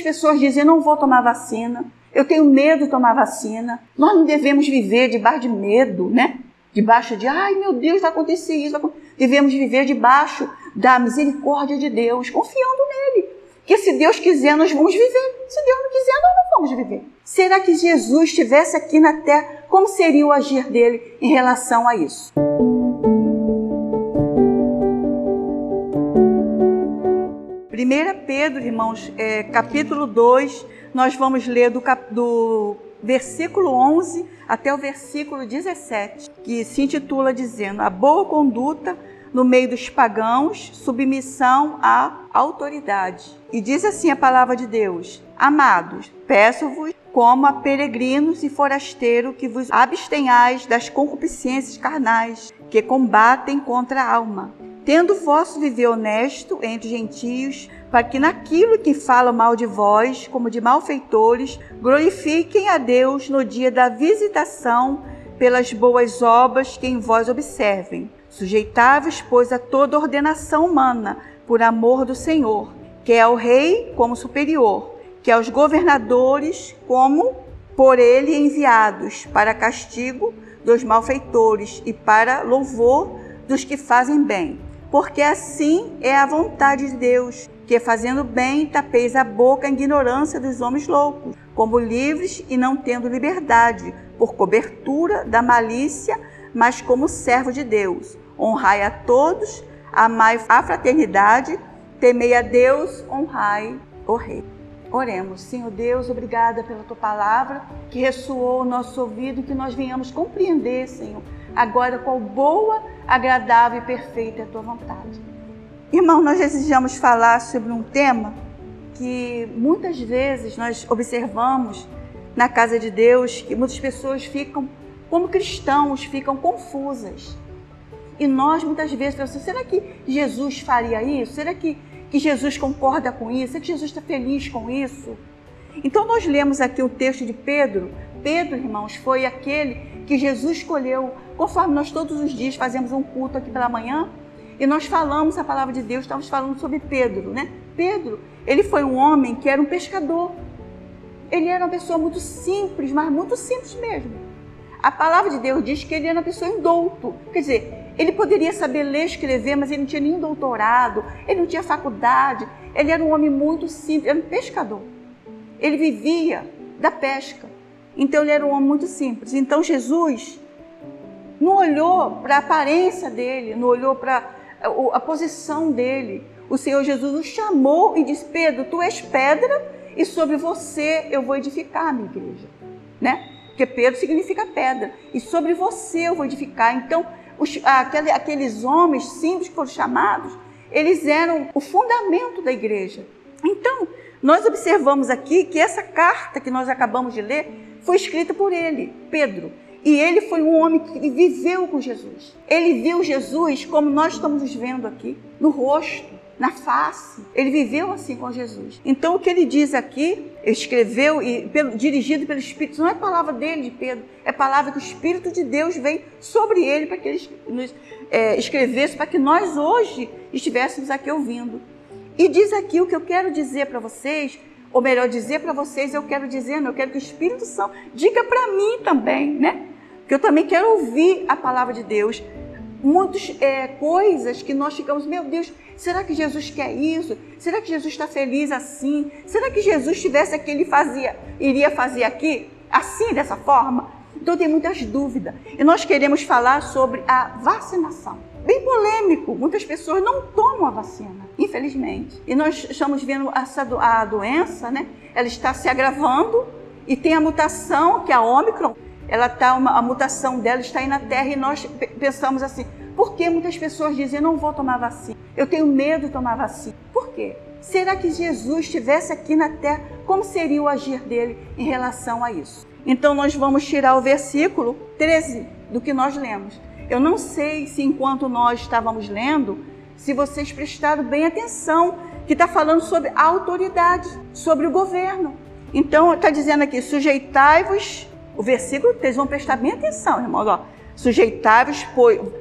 Pessoas dizem: não vou tomar vacina, eu tenho medo de tomar vacina. Nós não devemos viver debaixo de medo, né? Debaixo de, ai meu Deus, vai acontecer isso. Devemos viver debaixo da misericórdia de Deus, confiando nele. Que se Deus quiser, nós vamos viver. Se Deus não quiser, nós não vamos viver. Será que Jesus estivesse aqui na terra, como seria o agir dele em relação a isso? 1 Pedro, irmãos, é, capítulo 2, nós vamos ler do, cap, do versículo 11 até o versículo 17, que se intitula dizendo: A boa conduta no meio dos pagãos, submissão à autoridade. E diz assim a palavra de Deus: Amados, peço-vos como a peregrinos e forasteiros que vos abstenhais das concupiscências carnais que combatem contra a alma tendo vosso viver honesto entre gentios, para que naquilo que falam mal de vós, como de malfeitores, glorifiquem a Deus no dia da visitação pelas boas obras que em vós observem. Sujeitáveis, pois, a toda ordenação humana, por amor do Senhor, que é ao rei como superior, que aos governadores como por ele enviados, para castigo dos malfeitores e para louvor dos que fazem bem porque assim é a vontade de Deus, que fazendo bem tapeis a boca a ignorância dos homens loucos, como livres e não tendo liberdade, por cobertura da malícia, mas como servo de Deus. Honrai a todos, amai a fraternidade, temei a Deus, honrai o Rei. Oremos, Senhor Deus, obrigada pela tua palavra que ressoou o nosso ouvido, que nós venhamos compreender, Senhor, agora qual boa, agradável e perfeita é a tua vontade. Irmão, nós desejamos falar sobre um tema que muitas vezes nós observamos na casa de Deus, que muitas pessoas ficam, como cristãos, ficam confusas. E nós muitas vezes pensamos, será que Jesus faria isso? Será que, que Jesus concorda com isso? Será que Jesus está feliz com isso? Então nós lemos aqui o texto de Pedro. Pedro, irmãos, foi aquele que Jesus escolheu Conforme nós todos os dias fazemos um culto aqui pela manhã e nós falamos a palavra de Deus, estamos falando sobre Pedro, né? Pedro, ele foi um homem que era um pescador. Ele era uma pessoa muito simples, mas muito simples mesmo. A palavra de Deus diz que ele era uma pessoa indouto. Quer dizer, ele poderia saber ler escrever, mas ele não tinha nenhum doutorado, ele não tinha faculdade. Ele era um homem muito simples, era um pescador. Ele vivia da pesca. Então ele era um homem muito simples. Então Jesus, não olhou para a aparência dele, não olhou para a posição dele. O Senhor Jesus o chamou e disse: Pedro, tu és pedra e sobre você eu vou edificar a minha igreja. Né? Porque Pedro significa pedra. E sobre você eu vou edificar. Então, os, aquele, aqueles homens simples que foram chamados, eles eram o fundamento da igreja. Então, nós observamos aqui que essa carta que nós acabamos de ler foi escrita por ele, Pedro. E ele foi um homem que viveu com Jesus. Ele viu Jesus como nós estamos vendo aqui, no rosto, na face. Ele viveu assim com Jesus. Então o que ele diz aqui, escreveu e pelo, dirigido pelo Espírito, não é palavra dele, de Pedro, é palavra que o Espírito de Deus veio sobre ele para que ele nos é, escrevesse, para que nós hoje estivéssemos aqui ouvindo. E diz aqui o que eu quero dizer para vocês ou melhor dizer para vocês, eu quero dizer, eu quero que o Espírito Santo diga para mim também, né? que eu também quero ouvir a palavra de Deus. Muitas é, coisas que nós ficamos, meu Deus, será que Jesus quer isso? Será que Jesus está feliz assim? Será que Jesus estivesse aqui, ele fazia, iria fazer aqui assim, dessa forma? Então tem muitas dúvidas. E nós queremos falar sobre a vacinação. Bem polêmico, muitas pessoas não tomam a vacina, infelizmente. E nós estamos vendo essa, a doença, né? Ela está se agravando e tem a mutação que é a Ômicron ela tá uma, a mutação dela está aí na Terra e nós pensamos assim: por que muitas pessoas dizem não vou tomar vacina? Eu tenho medo de tomar vacina. Por quê? Será que Jesus estivesse aqui na Terra, como seria o agir dele em relação a isso? Então nós vamos tirar o versículo 13 do que nós lemos. Eu não sei se enquanto nós estávamos lendo, se vocês prestaram bem atenção, que está falando sobre a autoridade, sobre o governo. Então está dizendo aqui: sujeitai-vos o versículo 3, vão prestar bem atenção, irmãos. Ó. Sujeitáveis,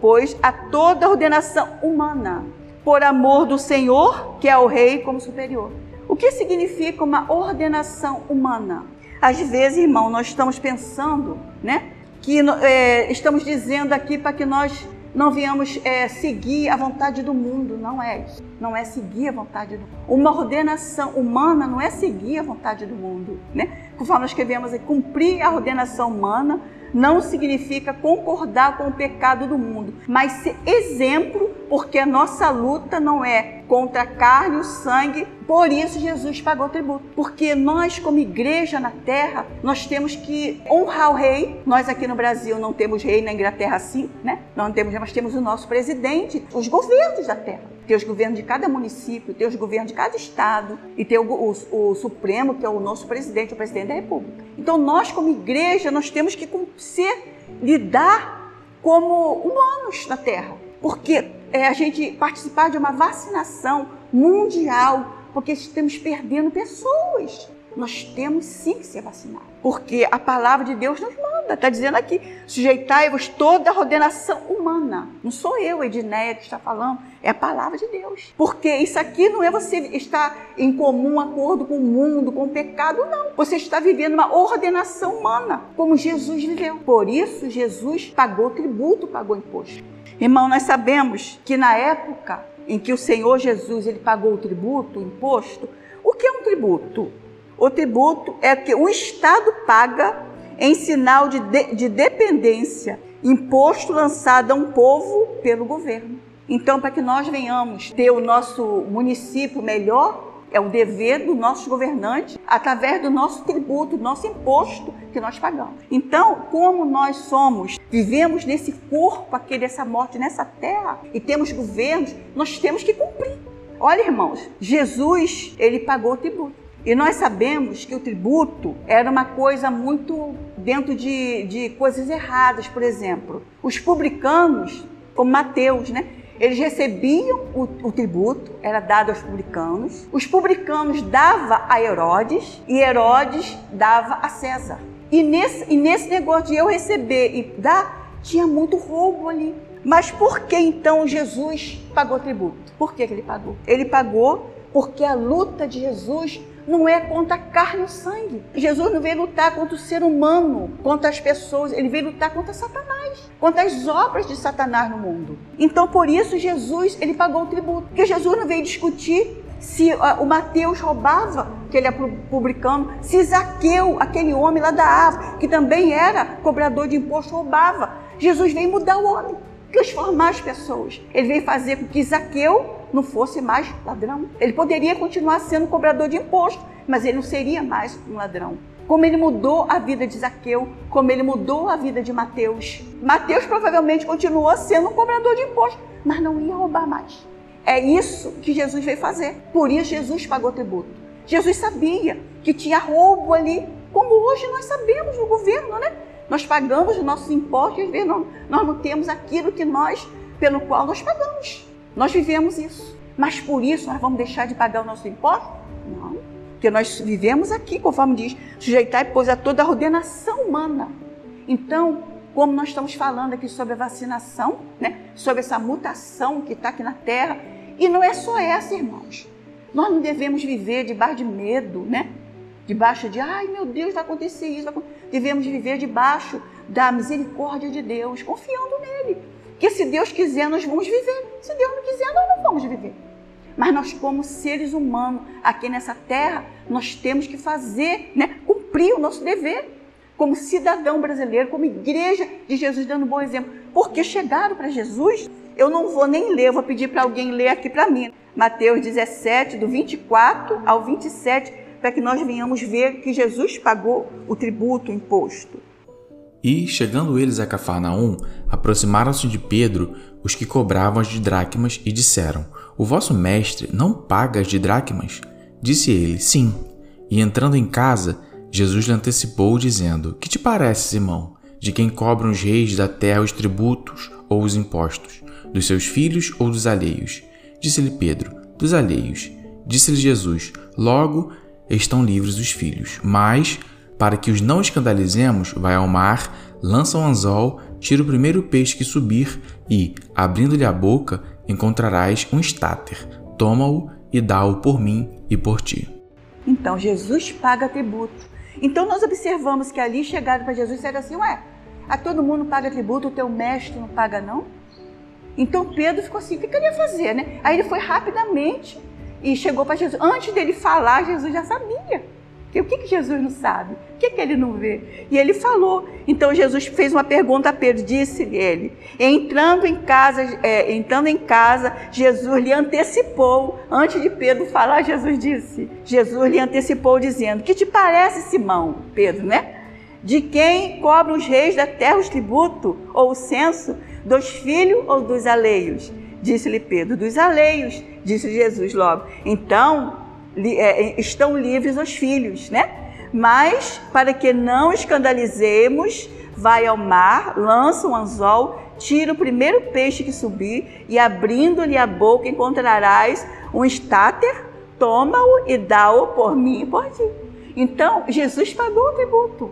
pois, a toda ordenação humana. por amor do Senhor, que é o rei, como superior. O que significa uma ordenação humana? Às vezes, irmão, nós estamos pensando, né, que é, estamos dizendo aqui para que nós não viemos é, seguir a vontade do mundo, não é isso. Não é seguir a vontade do mundo. Uma ordenação humana não é seguir a vontade do mundo, né? Conforme nós escrevemos aqui, cumprir a ordenação humana não significa concordar com o pecado do mundo, mas ser exemplo, porque a nossa luta não é contra a carne e o sangue. Por isso Jesus pagou tributo, porque nós como igreja na terra, nós temos que honrar o rei. Nós aqui no Brasil não temos rei na Inglaterra assim, né? Nós temos, mas temos o nosso presidente, os governos da terra ter os governos de cada município, ter os governos de cada estado e ter o, o, o, Supremo, que é o nosso presidente, o presidente da República. Então nós, como igreja, nós temos que ser, lidar como humanos na Terra. Porque é, a gente participar de uma vacinação mundial, porque estamos perdendo pessoas nós temos sim que ser vacinados. Porque a palavra de Deus nos manda. Está dizendo aqui: sujeitai-vos toda a ordenação humana. Não sou eu, Edneia, que está falando. É a palavra de Deus. Porque isso aqui não é você estar em comum acordo com o mundo, com o pecado, não. Você está vivendo uma ordenação humana, como Jesus viveu. Por isso, Jesus pagou tributo, pagou imposto. Irmão, nós sabemos que na época em que o Senhor Jesus ele pagou o tributo, o imposto, o que é um tributo? O tributo é que o Estado paga em sinal de, de, de dependência, imposto lançado a um povo pelo governo. Então, para que nós venhamos ter o nosso município melhor, é o dever do nosso governante através do nosso tributo, do nosso imposto que nós pagamos. Então, como nós somos, vivemos nesse corpo aqui dessa morte nessa terra e temos governos, nós temos que cumprir. Olha, irmãos, Jesus, ele pagou o tributo. E nós sabemos que o tributo era uma coisa muito dentro de, de coisas erradas, por exemplo. Os publicanos, como Mateus, né? Eles recebiam o, o, tributo, era dado aos publicanos. Os publicanos davam a Herodes e Herodes dava a César. E nesse, e nesse negócio de eu receber e dar, tinha muito roubo ali. Mas por que então Jesus pagou tributo? Por que, que ele pagou? Ele pagou porque a luta de Jesus não é contra a carne e sangue. Jesus não veio lutar contra o ser humano, contra as pessoas, ele veio lutar contra Satanás, contra as obras de Satanás no mundo. Então, por isso, Jesus, ele pagou o tributo. Porque Jesus não veio discutir se uh, o Mateus roubava, que ele é publicano, se Zaqueu, aquele homem lá da árvore, que também era cobrador de imposto, roubava. Jesus veio mudar o homem, transformar as pessoas. Ele veio fazer com que Zaqueu não fosse mais ladrão. Ele poderia continuar sendo cobrador de imposto, mas ele não seria mais um ladrão. Como ele mudou a vida de Zaqueu, como ele mudou a vida de Mateus. Mateus provavelmente continuou sendo um cobrador de imposto, mas não ia roubar mais. É isso que Jesus veio fazer. Por isso Jesus pagou tributo. Jesus sabia que tinha roubo ali, como hoje nós sabemos no governo, né? Nós pagamos os nossos impostos às vezes nós não temos aquilo que nós, pelo qual nós pagamos. Nós vivemos isso. Mas por isso nós vamos deixar de pagar o nosso imposto? Não. Porque nós vivemos aqui, conforme diz, sujeitar e pois a toda a ordenação humana. Então, como nós estamos falando aqui sobre a vacinação, né? sobre essa mutação que está aqui na Terra, e não é só essa, irmãos. Nós não devemos viver debaixo de medo, né? Debaixo de, ai meu Deus, vai acontecer isso. Vai... Devemos viver debaixo da misericórdia de Deus, confiando nele. Que se Deus quiser, nós vamos viver. Se Deus não quiser, nós não vamos viver. Mas nós, como seres humanos aqui nessa terra, nós temos que fazer, né, cumprir o nosso dever como cidadão brasileiro, como igreja de Jesus, dando um bom exemplo. Porque chegaram para Jesus, eu não vou nem ler, vou pedir para alguém ler aqui para mim. Mateus 17, do 24 ao 27, para que nós venhamos ver que Jesus pagou o tributo, o imposto. E, chegando eles a Cafarnaum, aproximaram-se de Pedro os que cobravam as de dracmas e disseram: O vosso mestre não paga as de dracmas? Disse ele: Sim. E entrando em casa, Jesus lhe antecipou, dizendo: Que te parece, Simão, de quem cobram os reis da terra os tributos ou os impostos? Dos seus filhos ou dos alheios? Disse-lhe Pedro: Dos alheios. Disse-lhe Jesus: Logo estão livres os filhos. Mas para que os não escandalizemos, vai ao mar, lança um anzol, tira o primeiro peixe que subir e, abrindo-lhe a boca, encontrarás um estáter. Toma-o e dá-o por mim e por ti. Então Jesus paga tributo. Então nós observamos que ali chegaram para Jesus e disseram assim: Ué, a todo mundo paga tributo, o teu mestre não paga não? Então Pedro ficou assim: O que queria fazer, né? Aí ele foi rapidamente e chegou para Jesus. Antes dele falar, Jesus já sabia. Porque o que, que Jesus não sabe? O que, que ele não vê? E ele falou. Então Jesus fez uma pergunta a Pedro, disse-lhe ele. Entrando em casa, é, entrando em casa, Jesus lhe antecipou. Antes de Pedro falar, Jesus disse. Jesus lhe antecipou dizendo: Que te parece, Simão, Pedro, né? De quem cobram os reis da terra os tributo ou o censo? Dos filhos ou dos alheios? Disse-lhe Pedro: Dos alheios, disse Jesus logo. Então estão livres os filhos, né? Mas para que não escandalizemos, vai ao mar, lança um anzol, tira o primeiro peixe que subir e abrindo-lhe a boca encontrarás um estáter, toma-o e dá-o por mim e por ti. Então, Jesus pagou o tributo.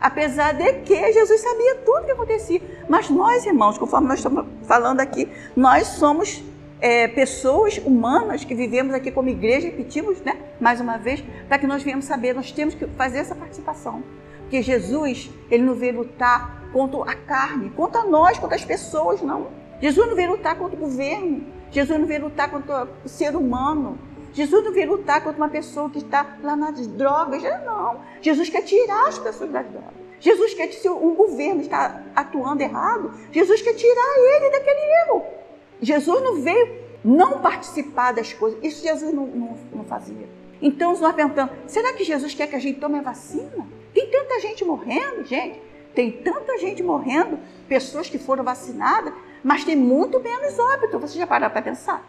Apesar de que Jesus sabia tudo que acontecia. Mas nós, irmãos, conforme nós estamos falando aqui, nós somos é, pessoas humanas que vivemos aqui como igreja, repetimos, né, mais uma vez, para que nós venhamos saber, nós temos que fazer essa participação. Porque Jesus, ele não veio lutar contra a carne, contra nós, contra as pessoas, não. Jesus não veio lutar contra o governo, Jesus não veio lutar contra o ser humano, Jesus não veio lutar contra uma pessoa que está lá nas drogas, não. Jesus quer tirar as pessoas das drogas. Jesus quer que se um governo está atuando errado, Jesus quer tirar ele daquele erro. Jesus não veio não participar das coisas. Isso Jesus não, não, não fazia. Então nós perguntamos: será que Jesus quer que a gente tome a vacina? Tem tanta gente morrendo, gente. Tem tanta gente morrendo, pessoas que foram vacinadas, mas tem muito menos óbito. Você já parou para pensar?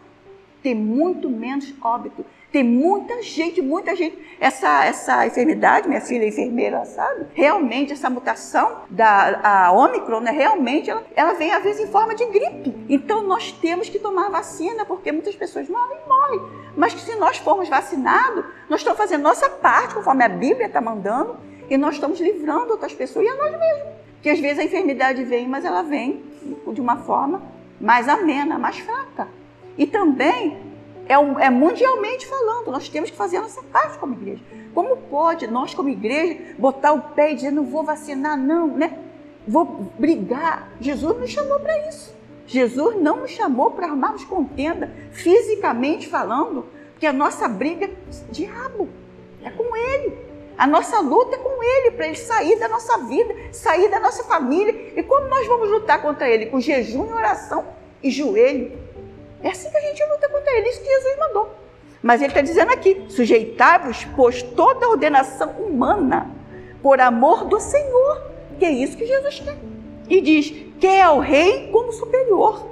Tem muito menos óbito. Tem muita gente, muita gente. Essa, essa enfermidade, minha filha é enfermeira, sabe? Realmente, essa mutação da a Ômicron, né? realmente, ela, ela vem às vezes em forma de gripe. Então, nós temos que tomar vacina, porque muitas pessoas morrem morrem. Mas se nós formos vacinados, nós estamos fazendo nossa parte, conforme a Bíblia está mandando, e nós estamos livrando outras pessoas e a nós mesmos. Que às vezes a enfermidade vem, mas ela vem de uma forma mais amena, mais fraca. E também é, é, mundialmente falando, nós temos que fazer a nossa parte como igreja. Como pode nós, como igreja, botar o pé e dizer, não vou vacinar, não, né? Vou brigar. Jesus nos chamou para isso. Jesus não nos chamou para armarmos contenda, fisicamente falando, porque a nossa briga é diabo, é com ele. A nossa luta é com ele, para ele sair da nossa vida, sair da nossa família. E como nós vamos lutar contra ele? Com jejum e oração e joelho. É assim que a gente luta contra ele, isso que Jesus mandou. Mas ele está dizendo aqui: sujeitai-vos, pois toda ordenação humana, por amor do Senhor, que é isso que Jesus quer. E diz: quer ao rei como superior,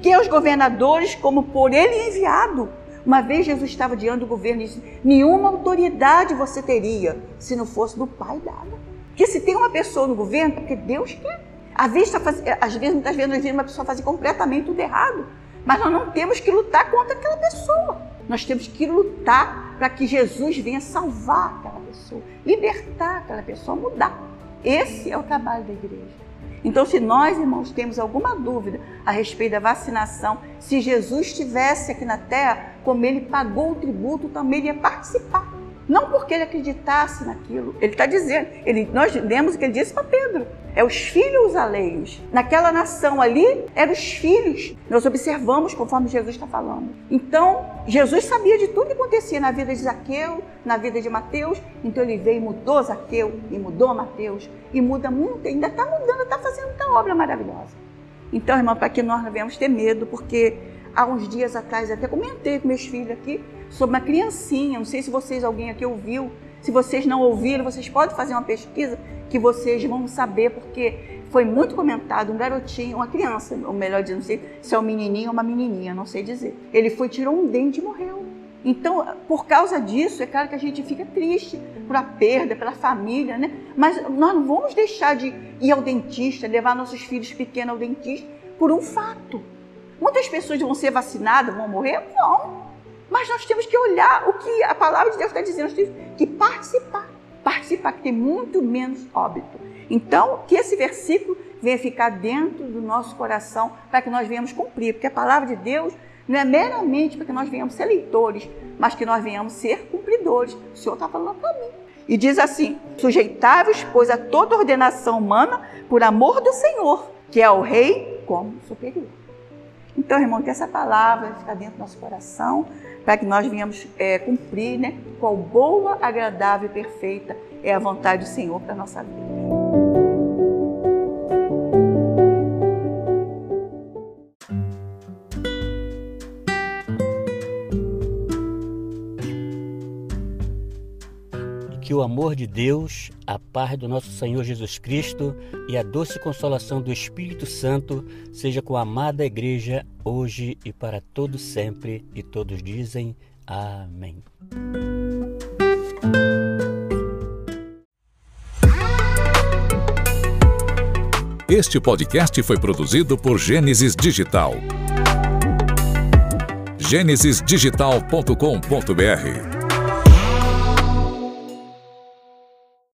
quer aos governadores como por ele enviado. Uma vez Jesus estava diante do governo e disse: nenhuma autoridade você teria se não fosse do Pai dada. Porque se tem uma pessoa no governo, porque Deus quer. Às vezes muitas vezes nós vemos uma pessoa fazer completamente tudo errado. Mas nós não temos que lutar contra aquela pessoa. Nós temos que lutar para que Jesus venha salvar aquela pessoa, libertar aquela pessoa, mudar. Esse é o trabalho da igreja. Então, se nós, irmãos, temos alguma dúvida a respeito da vacinação, se Jesus estivesse aqui na terra, como ele pagou o tributo, também ele ia participar. Não porque ele acreditasse naquilo. Ele está dizendo, ele, nós lemos o que ele disse para Pedro. É os filhos alheios. Naquela nação ali, eram os filhos. Nós observamos conforme Jesus está falando. Então, Jesus sabia de tudo que acontecia na vida de Zaqueu, na vida de Mateus. Então, ele veio e mudou Zaqueu, e mudou Mateus, e muda muito, ainda está mudando, está fazendo muita obra maravilhosa. Então, irmão, para que nós não devemos ter medo, porque há uns dias atrás, até comentei com meus filhos aqui, sobre uma criancinha. Não sei se vocês, alguém aqui ouviu. Se vocês não ouviram, vocês podem fazer uma pesquisa que vocês vão saber, porque foi muito comentado. Um garotinho, uma criança, ou melhor dizendo, não sei se é um menininho ou uma menininha, não sei dizer. Ele foi, tirou um dente e morreu. Então, por causa disso, é claro que a gente fica triste por a perda, pela família, né? Mas nós não vamos deixar de ir ao dentista, levar nossos filhos pequenos ao dentista por um fato. Muitas pessoas vão ser vacinadas, vão morrer? Não. Mas nós temos que olhar o que a palavra de Deus está dizendo, nós temos que participar. Participar, que tem muito menos óbito. Então, que esse versículo venha ficar dentro do nosso coração para que nós venhamos cumprir, porque a palavra de Deus não é meramente para que nós venhamos ser leitores, mas que nós venhamos ser cumpridores. O Senhor está falando para mim. E diz assim: sujeitáveis, pois, a toda ordenação humana por amor do Senhor, que é o Rei como superior. Então, irmão, que essa palavra fique dentro do nosso coração, para que nós venhamos é, cumprir né, qual boa, agradável e perfeita é a vontade do Senhor para a nossa vida. O amor de Deus, a paz do nosso Senhor Jesus Cristo e a doce consolação do Espírito Santo seja com a amada igreja hoje e para todo sempre. E todos dizem amém. Este podcast foi produzido por Gênesis Digital. Gênesisdigital.com.br